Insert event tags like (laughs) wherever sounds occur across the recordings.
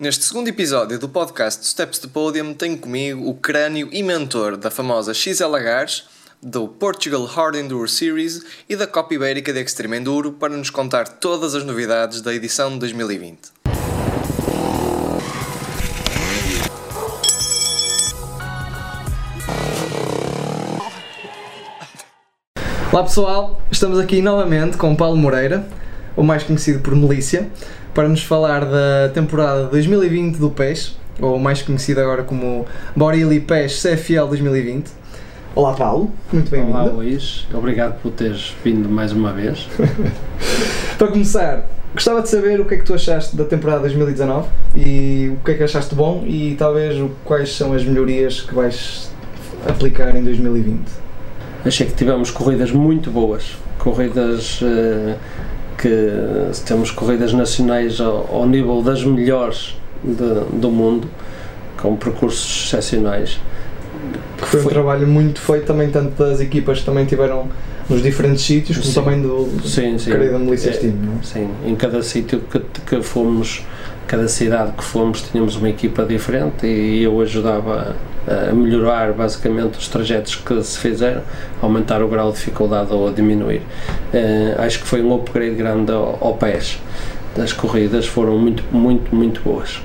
Neste segundo episódio do podcast Steps to Podium, tenho comigo o crânio e mentor da famosa XLHs, do Portugal Hard Enduro Series e da Copa Ibérica de Extreme Enduro para nos contar todas as novidades da edição de 2020. Olá pessoal, estamos aqui novamente com Paulo Moreira, o mais conhecido por Melícia, para nos falar da temporada 2020 do PES, ou mais conhecido agora como Borili PES CFL 2020. Olá Paulo, muito bem-vindo. Olá Luís, obrigado por teres vindo mais uma vez. (laughs) para começar, gostava de saber o que é que tu achaste da temporada 2019 e o que é que achaste bom e talvez quais são as melhorias que vais aplicar em 2020. Achei que tivemos corridas muito boas, corridas uh, que temos corridas nacionais ao, ao nível das melhores de, do mundo, com percursos excepcionais. Foi, foi um trabalho muito feito também, tanto das equipas que também tiveram nos diferentes sítios, como sim. também do sim, sim. querido Melissa é, é? Sim, em cada sítio que, que fomos, cada cidade que fomos, tínhamos uma equipa diferente e eu ajudava a melhorar basicamente os trajetos que se fizeram, aumentar o grau de dificuldade ou a diminuir. Uh, acho que foi um upgrade grande ao, ao PES. As corridas foram muito, muito, muito boas.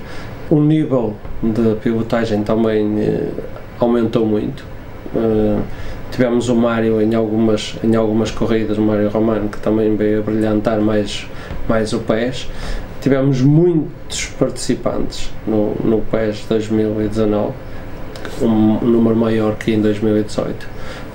O nível de pilotagem também uh, aumentou muito. Uh, tivemos o Mário em algumas, em algumas corridas, o Mário Romano, que também veio a brilhantar mais, mais o PES. Tivemos muitos participantes no, no PES 2019 um número maior que em 2018.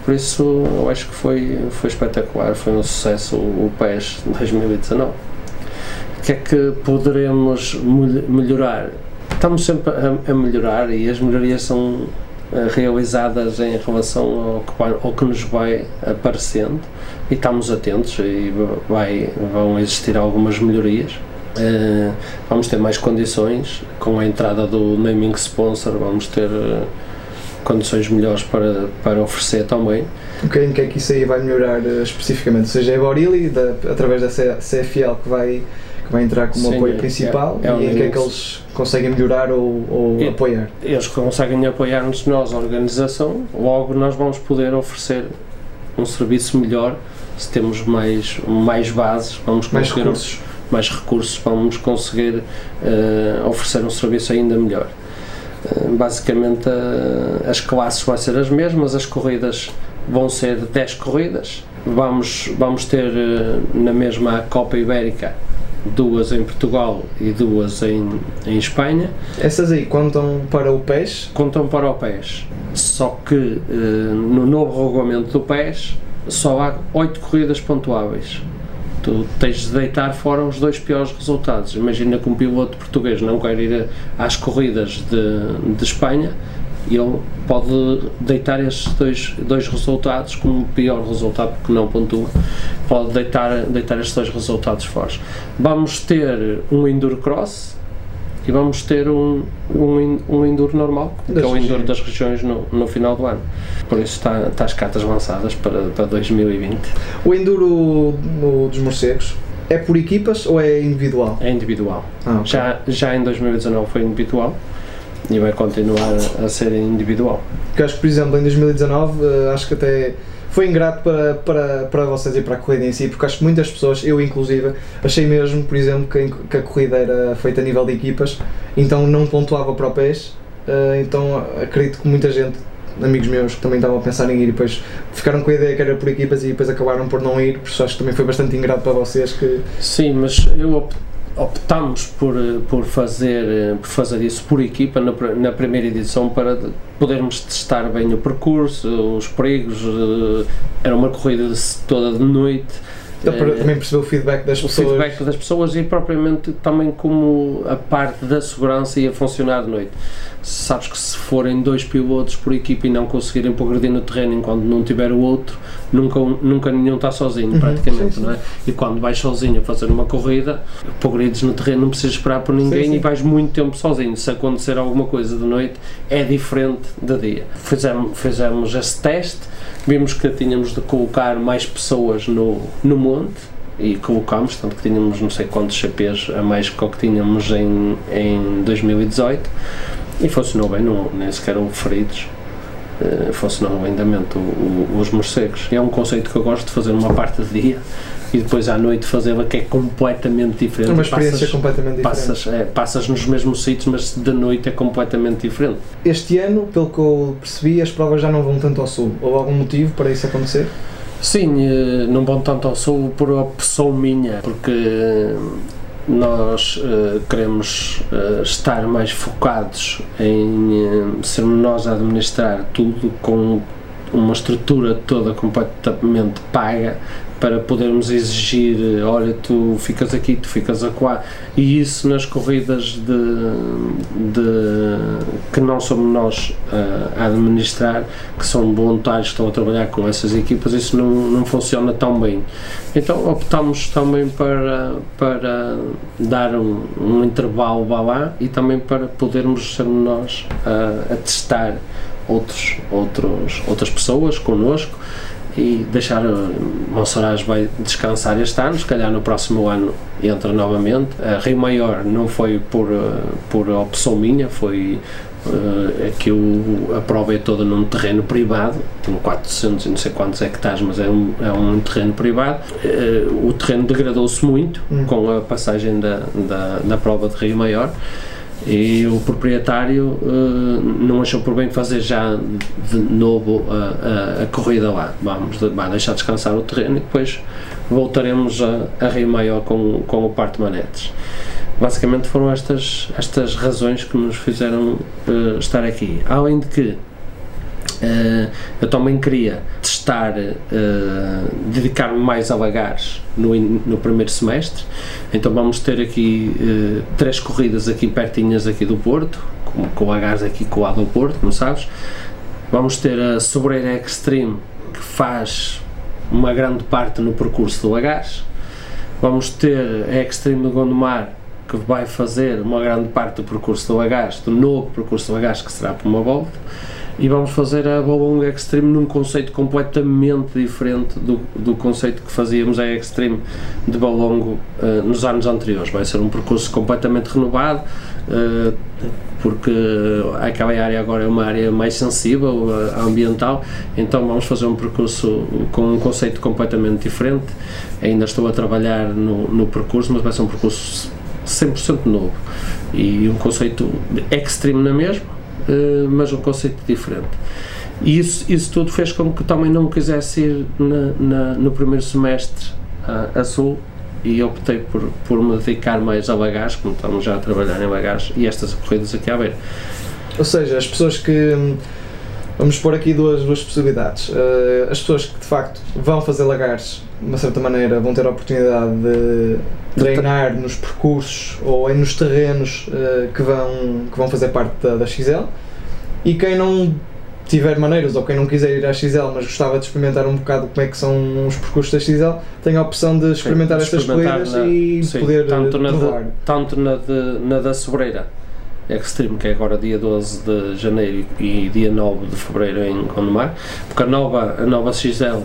Por isso, eu acho que foi, foi espetacular, foi um sucesso o PES 2019. O que é que poderemos melhorar? Estamos sempre a, a melhorar e as melhorias são eh, realizadas em relação ao que, ao que nos vai aparecendo e estamos atentos e vai, vão existir algumas melhorias. Uh, vamos ter mais condições com a entrada do naming sponsor, vamos ter uh, condições melhores para, para oferecer também. Em que é que isso aí vai melhorar uh, especificamente? Ou seja, é a Borili, através da CFL que vai, que vai entrar como Sim, apoio é, principal, é, é e em que é que eles conseguem melhorar ou, ou e, apoiar? Eles conseguem apoiar-nos nós, a organização, logo nós vamos poder oferecer um serviço melhor se temos mais, mais bases, vamos conseguir mais recursos, mais recursos vamos conseguir uh, oferecer um serviço ainda melhor. Eh, basicamente as classes vão ser as mesmas, as corridas vão ser 10 corridas. Vamos, vamos ter eh, na mesma Copa Ibérica duas em Portugal e duas em, em Espanha. Essas aí contam para o PES? Contam para o PES. Só que eh, no novo regulamento do PES só há 8 corridas pontuáveis tu tens de deitar fora os dois piores resultados. Imagina que um piloto português não quer ir às corridas de, de Espanha ele pode deitar esses dois, dois resultados como pior resultado porque não pontua, pode deitar, deitar esses dois resultados fora. Vamos ter um Enduro Cross e vamos ter um, um, um Enduro normal, que é o Enduro das regiões no, no final do ano. Por isso está, está as cartas lançadas para, para 2020. O Enduro no, dos morcegos é por equipas ou é individual? É individual. Ah, okay. já, já em 2019 foi individual e vai continuar a ser individual. Porque acho que, por exemplo, em 2019, eh, acho que até foi ingrato para, para, para vocês e para a corrida em si, porque acho que muitas pessoas, eu inclusive, achei mesmo, por exemplo, que, que a corrida era feita a nível de equipas, então não pontuava para o PES, uh, então acredito que muita gente, amigos meus que também estavam a pensar em ir e depois ficaram com a ideia que era por equipas e depois acabaram por não ir, por isso acho que também foi bastante ingrato para vocês que... Sim, mas eu optamos por, por, fazer, por fazer isso por equipa na, na primeira edição para podermos testar bem o percurso, os perigos. Eh, era uma corrida toda de noite. Dá para também perceber o feedback das o pessoas. O feedback das pessoas e propriamente também como a parte da segurança ia funcionar de noite. Sabes que se forem dois pilotos por equipa e não conseguirem progredir no terreno enquanto não tiver o outro, nunca, nunca nenhum está sozinho, uhum, praticamente, sim, sim. não é? E quando vais sozinho a fazer uma corrida, progredes no terreno, não precisas esperar por ninguém sim, e vais muito tempo sozinho. Se acontecer alguma coisa de noite, é diferente de dia. Fizemos, fizemos esse teste, vimos que tínhamos de colocar mais pessoas no, no monte e colocámos, tanto que tínhamos não sei quantos CPs a mais que o que tínhamos em, em 2018 e funcionou bem, não, nem sequer houve feridos. Uh, funcionou lindamente o, o, os morcegos. É um conceito que eu gosto de fazer uma parte de dia e depois à noite fazê-la que é completamente diferente. É uma experiência passas, completamente diferente. Passas, é, passas nos mesmos sítios, mas de noite é completamente diferente. Este ano, pelo que eu percebi, as provas já não vão tanto ao sul. Houve algum motivo para isso acontecer? Sim, eh, não vão tanto ao sul por opção minha, porque nós uh, queremos uh, estar mais focados em uh, sermos nós a administrar tudo com uma estrutura toda completamente paga para podermos exigir, olha, tu ficas aqui, tu ficas acolá, e isso nas corridas de, de que não somos nós uh, a administrar, que são voluntários que estão a trabalhar com essas equipas, isso não, não funciona tão bem. Então optamos também para, para dar um, um intervalo lá e também para podermos ser nós a, a testar outros, outros, outras pessoas connosco e deixar Monsaraz vai descansar este ano, se calhar no próximo ano entra novamente. A Rio Maior não foi por, por opção minha, foi uh, que o, a prova é toda num terreno privado, tem 400 e não sei quantos hectares, mas é um, é um terreno privado. Uh, o terreno degradou-se muito hum. com a passagem da, da, da prova de Rio Maior e o proprietário uh, não achou por bem fazer já de novo a, a, a corrida lá. Vamos vai deixar descansar o terreno e depois voltaremos a, a Rio Maior com, com o Parque Manetes. Basicamente foram estas, estas razões que nos fizeram uh, estar aqui. Além de que Uh, eu também queria testar, uh, dedicar-me mais a lagares no, no primeiro semestre, então vamos ter aqui uh, três corridas aqui pertinhas aqui do Porto, com, com lagares aqui colado ao Porto, não sabes? Vamos ter a Sobreira Extreme, que faz uma grande parte no percurso do lagares, vamos ter a Extreme do Gondomar, que vai fazer uma grande parte do percurso do lagares, do novo percurso do lagares, que será por uma volta, e vamos fazer a Bowling Extreme num conceito completamente diferente do, do conceito que fazíamos a Extreme de Balongo uh, nos anos anteriores. Vai ser um percurso completamente renovado, uh, porque aquela área agora é uma área mais sensível uh, ambiental, então vamos fazer um percurso com um conceito completamente diferente. Ainda estou a trabalhar no, no percurso, mas vai ser um percurso 100% novo e um conceito extreme na mesma eh, mas um conceito diferente. E isso, isso tudo fez com que também não quisesse ir na, na, no primeiro semestre a, a Sul e optei por, por me dedicar mais a bagagem, como estamos já a trabalhar em bagagem, e estas corridas aqui a ver. Ou seja, as pessoas que. Vamos pôr aqui duas, duas possibilidades. Uh, as pessoas que de facto vão fazer lagares, de uma certa maneira, vão ter a oportunidade de treinar nos percursos ou nos terrenos uh, que, vão, que vão fazer parte da, da XL. E quem não tiver maneiras ou quem não quiser ir à XL, mas gostava de experimentar um bocado como é que são os percursos da XL, tem a opção de experimentar sim, estas corridas na, e sim, poder tanto na, de, tanto na, de, na da Sobreira Extreme, que é agora dia 12 de janeiro e dia 9 de fevereiro em Gondomar, porque a nova, a nova XL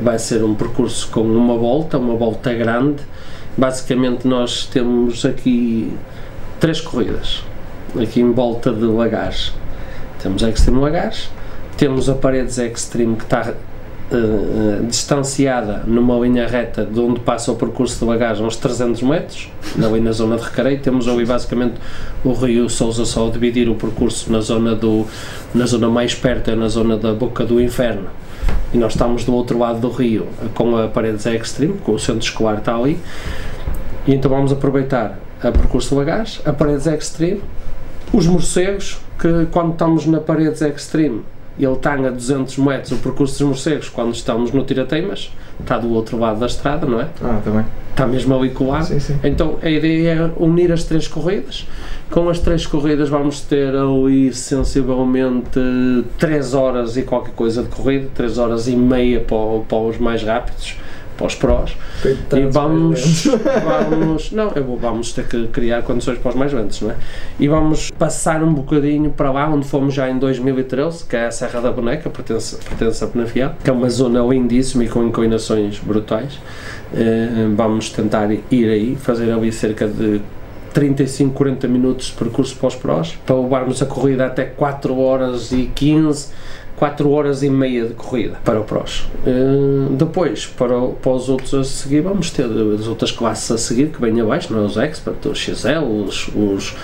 vai ser um percurso com uma volta, uma volta grande. Basicamente, nós temos aqui três corridas, aqui em volta de Lagares. Temos a Extreme Lagares, temos a Paredes Extreme que está uh, distanciada numa linha reta de onde passa o percurso de bagagem uns 300 metros, ali na zona de Recareio, temos ali basicamente o rio Sousa só a dividir o percurso na zona, do, na zona mais perto, é na zona da boca do inferno, e nós estamos do outro lado do rio com a Paredes Extreme, com o centro escolar está ali, e então vamos aproveitar a percurso de bagagem, a Paredes Extreme, os morcegos, que quando estamos na Paredes Extreme ele está a 200 metros o percurso dos morcegos quando estamos no Tirateimas, está do outro lado da estrada, não é? Ah, também. Está mesmo ali colado. Sim, sim. Então a ideia é unir as três corridas. Com as três corridas vamos ter ali sensivelmente 3 horas e qualquer coisa de corrida, 3 horas e meia para, para os mais rápidos, para os prós e vamos, (laughs) vamos não, eu vou- vamos ter que criar condições para os mais lentos, não é? E vamos passar um bocadinho para lá onde fomos já em 2013, que é a Serra da Boneca, pertence, pertence a Penafiel, que é uma zona lindíssima e com inclinações brutais. Eh, vamos tentar ir aí, fazer ali cerca de 35, 40 minutos de percurso para os prós, para levarmos a corrida até 4 horas e 15, 4 horas e meia de corrida para o prós. Eh, depois, para, o- para os outros a seguir, vamos ter as outras classes a seguir que vêm abaixo, não é? os expert, os XL, os, os,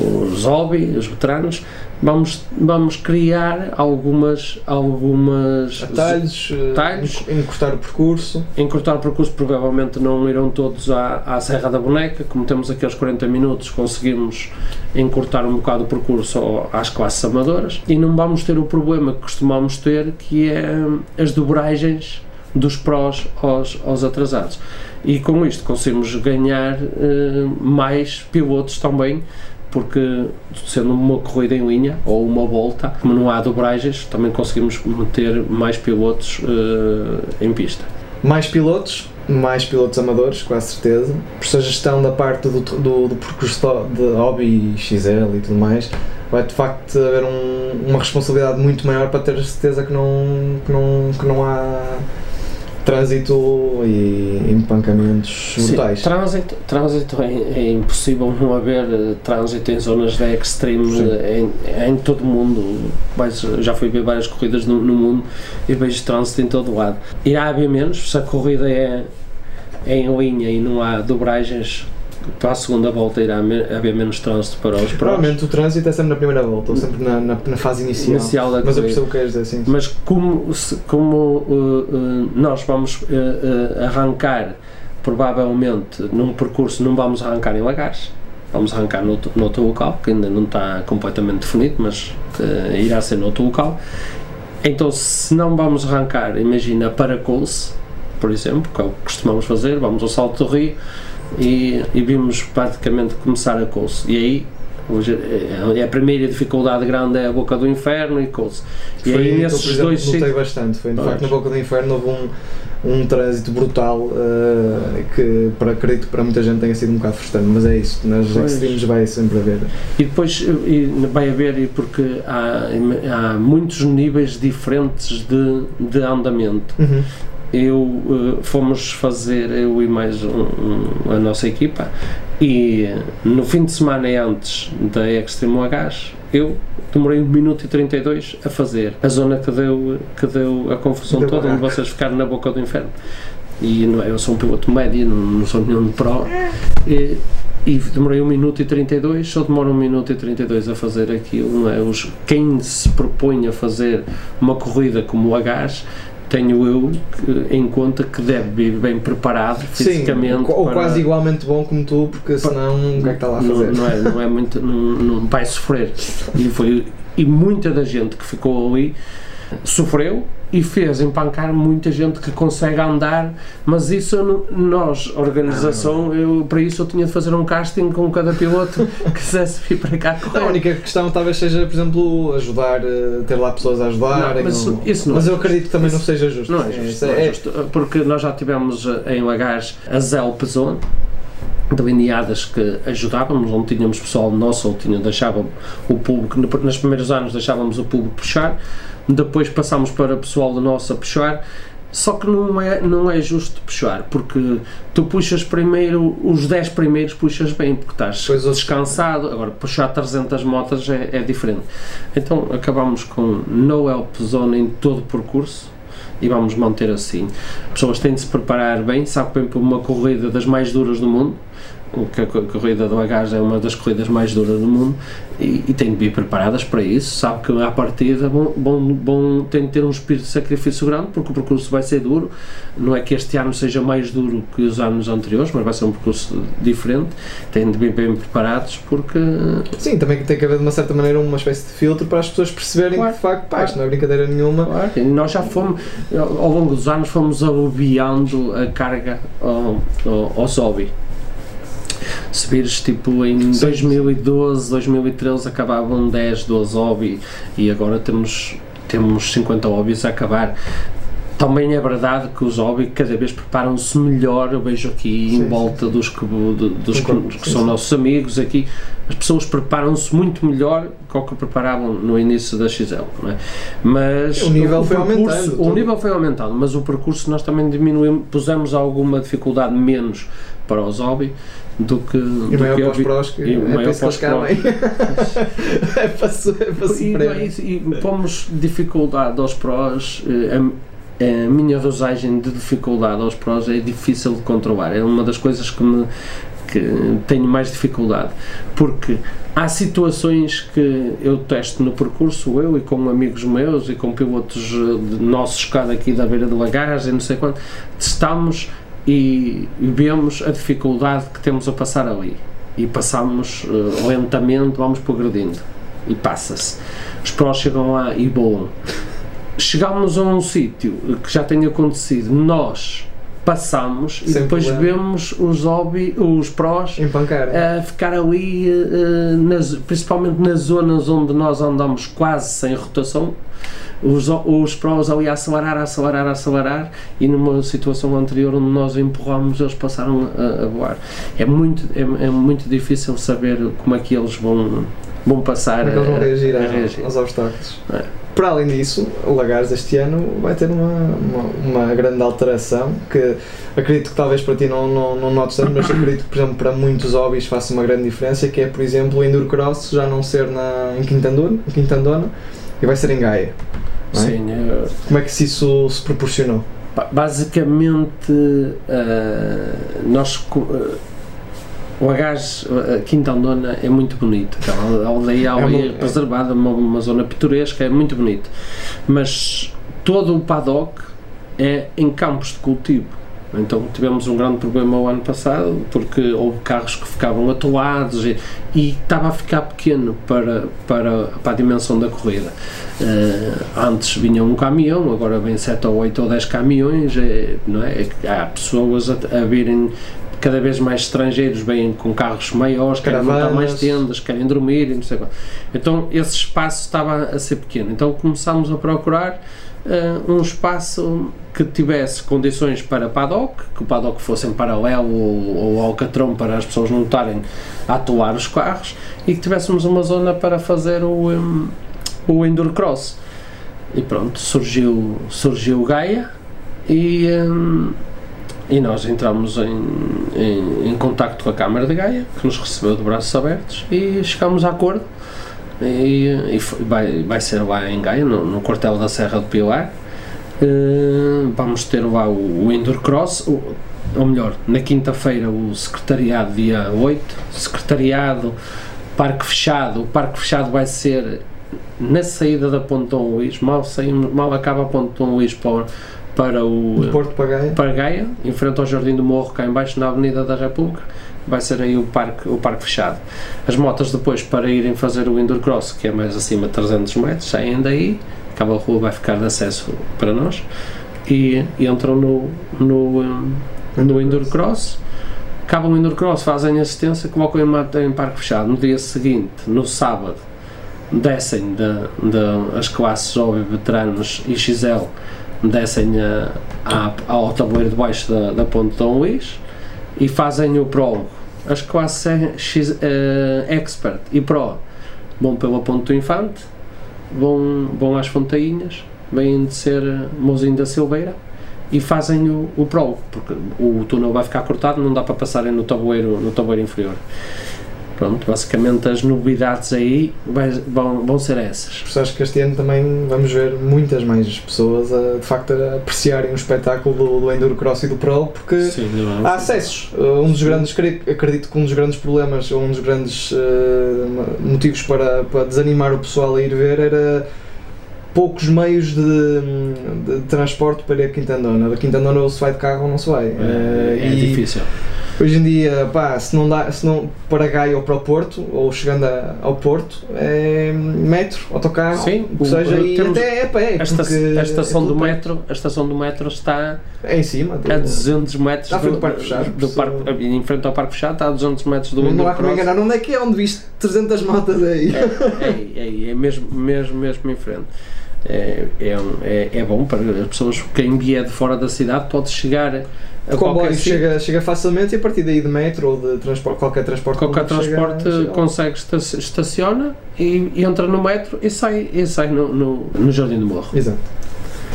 os hobby, os veteranos. Vamos, vamos criar algumas, algumas Atalhos, eh, Atalhos. enc- encurtar o percurso. encurtar o percurso provavelmente não irão todos à, à Serra da Boneca, como temos aqueles 40 minutos, conseguimos encurtar um bocado o percurso às classes amadoras e não vamos ter o problema que costumamos ter, que é hum, as dobragens dos prós aos, aos atrasados. E com isto conseguimos ganhar eh, mais pilotos também, porque sendo uma corrida em linha ou uma volta, como não há dobragens, também conseguimos meter mais pilotos eh, em pista. Mais pilotos, mais pilotos amadores, com a certeza. Por essa gestão da parte do, do, do percurso de hobby XL e tudo mais, vai de facto haver um- uma responsabilidade muito maior para ter a certeza que não, que não, que não há trânsito e empancamentos brutais. trânsito, trânsito é, é impossível não haver eh, trânsito em zonas de extreme Sim. eh, em, em todo o mundo. Vais- já fui ver várias corridas no, no mundo e vejo trânsito em todo o lado. Irá haver menos, se a corrida é, é em linha e não há dobragens, para a segunda volta irá haver menos trânsito para os prós. Provavelmente o trânsito é sempre na primeira volta, ou sempre na, na, na fase inicial. Inicial Mas eu percebo o que queres dizer, sim. Mas como, se- como uh, uh, nós vamos uh, arrancar, provavelmente num percurso, não vamos arrancar em Lagares, vamos arrancar noutro, noutro local, que ainda não está completamente definido, mas irá ser noutro local. Então, se não vamos arrancar, imagina para Coulce, por exemplo, que é o que costumamos fazer, vamos ao Salto do Rio e, e vimos praticamente começar a Coulce. E aí Hoje, é, a primeira dificuldade grande é a boca do inferno e Coulce. E Foi aí eu, nesses exemplo, dois notei sítios. bastante. Foi de Pois. facto na boca do inferno houve um, um trânsito brutal eh, que para, acredito para muita gente tenha sido um bocado frustrante, mas é isso, nas Pois. extremes vai sempre haver. E depois e vai haver, porque há, há muitos níveis diferentes de, de andamento. Uhum. Eu eh, fomos fazer, eu e mais um- um- a nossa equipa, e no fim de semana antes da Extreme Gás, eu demorei 1 minuto e 32 a fazer a zona que deu, que deu a confusão Deu toda, onde vocês ficaram na boca do inferno. E não, é, eu sou um piloto médio, não, não sou nenhum pro. E, e demorei 1 minuto e 32, só demora 1 minuto e 32 a fazer aquilo, não é? Os, quem se propõe a fazer uma corrida como a gás, tenho eu que- em conta que deve vir bem preparado fisicamente. Sim, ou para- quase igualmente bom como tu, porque senão o que é que está lá a não, fazer? não é, não é muito, não, não vai sofrer. E, foi, e muita da gente que ficou ali sofreu e fez empancar muita gente que consegue andar, mas isso nós, organização, eu, para isso eu tinha de fazer um casting com cada piloto (laughs) que quisesse vir para cá a correr. única questão talvez seja, por exemplo, ajudar, eh, ter lá pessoas a ajudar. Não, mas isso- isso não mas é eu acredito que também Isso- não seja justo. Não é Sim, justo, não é justo, porque nós já tivemos eh, em Lagares a Zelp Zone, delineadas que ajudávamos, onde tínhamos pessoal nosso, ou tinha, deixava o público, no- nos primeiros anos deixávamos o público puxar, depois passámos para pessoal do nosso a puxar, só que não é, não é justo puxar, porque tu puxas primeiro, os 10 primeiros puxas bem, porque estás outros- descansado, agora puxar 300 motas é, é diferente. Então acabamos com no help zone em todo o percurso, e vamos manter assim. As pessoas têm de se preparar bem, sabe bem para uma corrida das mais duras do mundo, o que a co- corrida do Agás é uma das corridas mais duras do mundo e, e têm de vir preparadas para isso, sabe que à partida vão, vão, vão, têm de ter um espírito de sacrifício grande porque o percurso vai ser duro, não é que este ano seja mais duro que os anos anteriores, mas vai ser um percurso diferente, têm de vir bem preparados porque Sim, também tem que haver de uma certa maneira uma espécie de filtro para as pessoas perceberem Claro, que de facto, claro. isto não é brincadeira nenhuma. Claro, nós já fomos, ao longo dos anos, fomos aliviando a carga ao, ao, ao hobby. Se vires, tipo, em Sim. 2012, 2013 acabavam 10, 12 hobby e agora temos, temos 50 hobbies a acabar. também é verdade que os hobby cada vez preparam-se melhor. Eu vejo aqui Sim, em volta dos que, dos que, que sim, são sim. nossos amigos aqui, as pessoas preparam-se muito melhor que o que preparavam no início da XL. É? Mas O nível foi percurso- aumentando, O tudo. nível foi aumentando, mas o percurso nós também diminuímos, pusemos alguma dificuldade menos para os hobby do que. E do maior que para os prós, que é maior para os cabem. (laughs) é para su- é e, e, e pomos dificuldade aos prós, eh, a, a minha dosagem de dificuldade aos prós é difícil de controlar, é uma das coisas que, me, que tenho mais dificuldade, porque há situações que eu testo no percurso, eu e com amigos meus e com pilotos eh, nossos cá daqui da beira do e não sei quanto, testamos e, vemos a dificuldade que temos a passar ali e passamos eh, lentamente, vamos progredindo e passa-se. Os prós chegam lá e voam. Chegámos a um sítio que já tem acontecido, nós passamos e Sem depois problema. vemos os, hobby, os prós a ficar ali, eh, nas- principalmente nas zonas onde nós andamos quase sem rotação, os, os prós ali a acelerar, a acelerar, a acelerar e numa situação anterior onde nós empurramos eles passaram a, a voar. É muito, é, é muito difícil saber como é que eles vão, vão passar Como é que eles vão a- reagir, a a- reagir. aos obstáculos? É. Para além disso, o Lagares este ano vai ter uma, uma, uma grande alteração que acredito que talvez para ti não, não, não notes tanto, mas acredito que, por exemplo, para muitos hobbies faça uma grande diferença, que é, por exemplo, o Enduro Cross já não ser na, em, Quintandona, em Quintandona e vai ser em Gaia. é? Sim, é- Como é que isso se proporcionou? Ba- Basicamente, eh, nós, eh, o Agás, a Quinta Andona é muito bonito. Aquela aldeia ali É uma- preservada, uma, uma zona pitoresca, é muito bonito. Mas todo o paddock é em campos de cultivo. Então tivemos um grande problema o ano passado porque houve carros que ficavam atolados e, e estava a ficar pequeno para, para, para a dimensão da corrida. Eh, antes vinha um caminhão, agora vem 7 ou 8 ou 10 caminhões, é, não é? É há pessoas a, a virem cada vez mais estrangeiros vêm com carros maiores, querem montar mais tendas, querem dormir e não sei qual. Então esse espaço estava a ser pequeno. Então começámos a procurar eh, um espaço que tivesse condições para paddock, que o paddock fosse em paralelo ou, ou alcatrão para as pessoas não estarem a atolar os carros e que tivéssemos uma zona para fazer o, hum, o Enduro Cross. E pronto, surgiu, surgiu o Gaia e, hum, e nós entramos em, em, em contacto com a Câmara de Gaia, que nos recebeu de braços abertos e chegámos a acordo. E, e foi- vai, vai ser lá em Gaia, no, no quartel da Serra do Pilar. Eh, vamos ter lá o, o Cross, ou melhor, na quinta-feira o secretariado dia 8, secretariado, parque fechado, o parque fechado vai ser na saída da Ponte Dom Luís, mal, saímos, mal acaba a Ponte Dom Luís para, para o De Porto para Gaia? para Gaia, em frente ao Jardim do Morro, cá embaixo na Avenida da República, vai ser aí o parque, o parque fechado. As motas depois para irem fazer o Indoor Cross, que é mais acima de 300 metros, saem daí, aquela rua vai ficar de acesso para nós e, e entram no, no, no Indoor Cross. Acabam o Indoor Cross, fazem assistência, colocam em, em parque fechado. No dia seguinte, no sábado, descem da da- as classes jovem, veteranos e XL, descem a, a- ao tabuleiro de baixo da, da Ponte Dom Luís e fazem o prólogo. As classes X, eh, Expert e Pro vão pela Ponte do Infante, vão, vão às Fontainhas, vêm de ser Mozinho da Silveira e fazem o, o prólogo, porque o túnel vai ficar cortado, não dá para passarem no tabuleiro, no tabuleiro inferior. Pronto, basicamente as novidades aí vai- vão, vão ser essas. Acho que este ano também vamos ver muitas mais pessoas a, de facto a apreciarem o espetáculo do, do Enduro Cross e do Pro, porque Sim, não há acessos. Uh, Um dos grandes, acredito que um dos grandes problemas, ou um dos grandes uh, motivos para, para desanimar o pessoal a ir ver era poucos meios de, de transporte para ir a Quintandona. Da Quintandona ou se vai de carro ou não se vai. é, Uh, é e difícil. Hoje em dia, pá, se não dá, se não para Gaia ou para o Porto, ou chegando a- ao Porto, é metro, autocarro, Sim, o que seja, o- e até é pé, A, esta- porque a estação é do metro, a estação do metro está é em cima, a 200 metros do, do Parque Fechado, do parque, em frente ao Parque Fechado, está a 200 metros do não há como enganar, onde é que é? Onde viste 300 motas aí? É, é, é mesmo, mesmo, mesmo em frente. é, é, é, é bom para as pessoas, quem vier de fora da cidade pode chegar a comboio sítio. chega, chega facilmente e a partir daí de metro ou de transporte, qualquer transporte Qualquer chega- transporte chega consegue, esta- estaciona e, e entra no metro e sai, e sai no, no, no Jardim do Morro. Exato.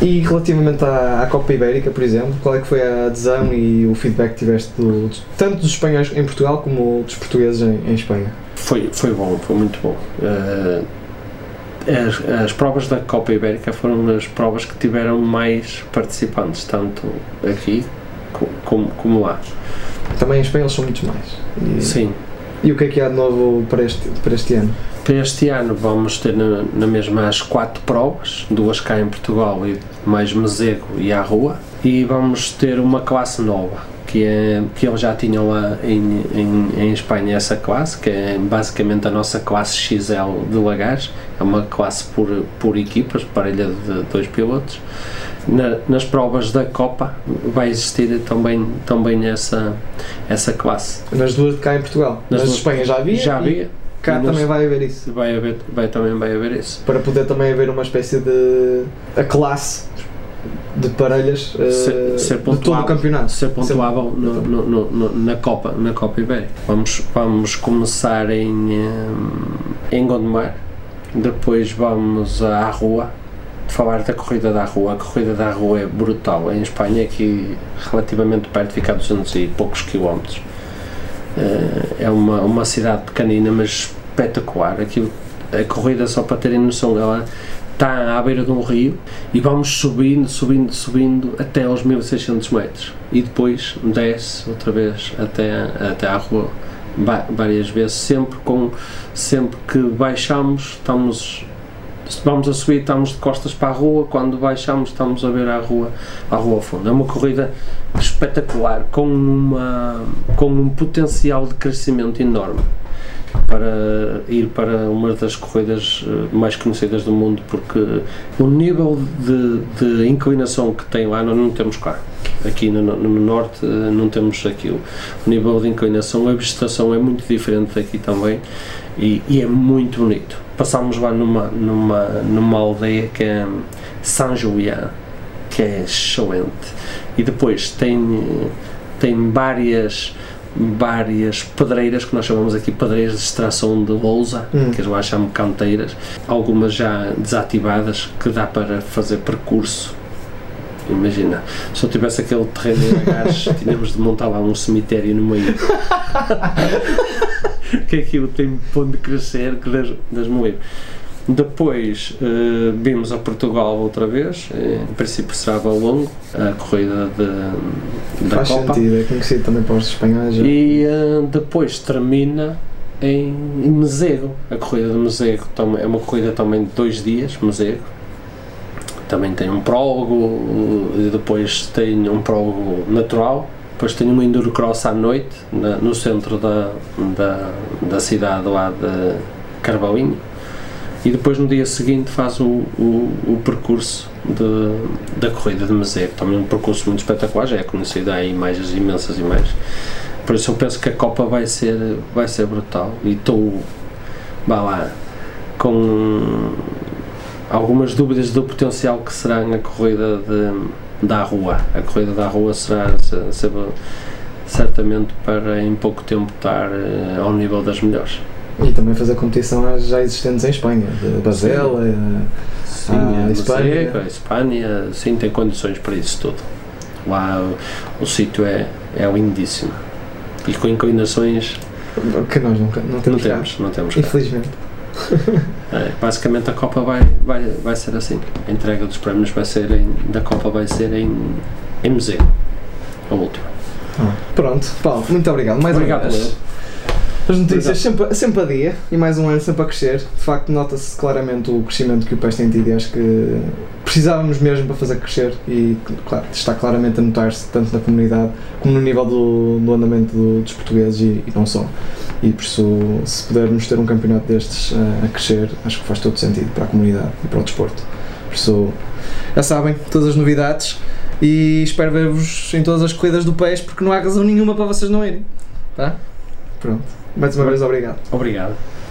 E relativamente à, à Copa Ibérica, por exemplo, qual é que foi a adesão e o feedback que tiveste do, tanto dos espanhóis em Portugal como dos portugueses em, em Espanha? Foi, foi bom, foi muito bom. Eh, as, as provas da Copa Ibérica foram as provas que tiveram mais participantes, tanto aqui como, como lá. Também em Espanha eles são muitos mais. E, Sim. e o que é que há de novo para este, para este ano? Para este ano vamos ter na, na mesma as quatro provas, duas cá em Portugal e mais Mesego e à rua, e vamos ter uma classe nova, que, é, que eles já tinham lá em, em, em Espanha essa classe, que é basicamente a nossa classe XL de Lagares, é uma classe por, por equipas, parelha de dois pilotos. Na- nas provas da Copa vai existir também, também essa, essa classe. Nas duas de cá em Portugal. Nas Nas de Espanha já havia. Já havia, Cá nas- também vai haver isso. vai, haver, vai também vai haver isso. Para poder também haver uma espécie de. a classe de parelhas eh, Ser- ser de todo o campeonato. ser pontuável no- no- no- no- na Copa na Copa Ibérica. Vamos vamos começar em em Gondomar, depois vamos à rua falar da corrida da rua. A corrida da rua é brutal em Espanha, aqui relativamente perto, fica a 200 e poucos quilómetros. Eh, É uma uma cidade pequenina, mas espetacular. Aquilo, a corrida só para terem noção, ela está à beira de um rio e vamos subindo, subindo, subindo até aos 1600 metros e depois desce outra vez até, até à rua várias vezes, sempre com sempre que baixamos estamos vamos a subir estamos de costas para a rua, quando baixamos estamos a ver a rua, a rua ao fundo. É uma corrida espetacular, com, uma, com um potencial de crescimento enorme para ir para uma das corridas eh, mais conhecidas do mundo, porque o nível de, de inclinação que tem lá nós não temos cá. Aqui no, no norte eh, não temos aquilo. O nível de inclinação, a vegetação é muito diferente daqui também e, e é muito bonito. Passámos lá numa, numa, numa aldeia que é São Julián, que é excelente. E depois tem, tem várias várias pedreiras que nós chamamos aqui pedreiras de extração de lousa, Hum. que eles lá chamam canteiras, algumas já desativadas que dá para fazer percurso. Imagina, se eu tivesse aquele terreno em Lagares, tínhamos de montar lá um cemitério no meio. (laughs) que aquilo tem ponto de crescer que Deus me livre. Depois eh, vimos a Portugal outra vez, em princípio será longo, a corrida de, da Faz Copa. sentido, é conhecido também para os espanhóis. E eh, depois termina em, em Mesego. A corrida de Mesego é uma corrida também de dois dias, Mesego. Também tem um prólogo e depois tem um prólogo natural. Depois tem um endurocross à noite na- no centro da, da, da cidade lá de Carvalhinho. E depois no dia seguinte faz o, o, o percurso de, da corrida de Mesego. Também um percurso muito espetacular, já é conhecido, há imagens imensas imagens. Por isso eu penso que a Copa vai ser, vai ser brutal e estou, vá lá, com algumas dúvidas do potencial que será a corrida de, da rua. A corrida da rua será, se- se- certamente para em pouco tempo estar eh, ao nível das melhores. E também fazer competição às já existentes em Espanha, de Basel, eh, Sim, Ah, a Espanha. Espanha. a Espanha, sim, tem condições para isso tudo. Lá o, o sítio é, é lindíssimo. E com inclinações que nós nunca, não não temos cá. temos, não temos. Infelizmente. (laughs) É, basicamente a Copa vai, vai, vai ser assim. A entrega dos prémios vai ser em, da Copa vai ser em, em museu. A última. Pronto, Paulo, muito obrigado. Mais Obrigado, uma vez. Leo. As notícias sempre, sempre a dia e mais um ano sempre a crescer. De facto, nota-se claramente o crescimento que o PES tem tido e acho que precisávamos mesmo para fazer crescer e, claro, está claramente a notar-se tanto na comunidade como no nível do, do andamento do- dos portugueses e, e não só. E por isso, se pudermos ter um campeonato destes eh, a crescer, acho que faz todo sentido para a comunidade e para o desporto. Por isso, já sabem, todas as novidades e espero ver-vos em todas as corridas do PES porque não há razão nenhuma para vocês não irem. Tá? Pronto. Mais uma vez, obrigado. Obrigado.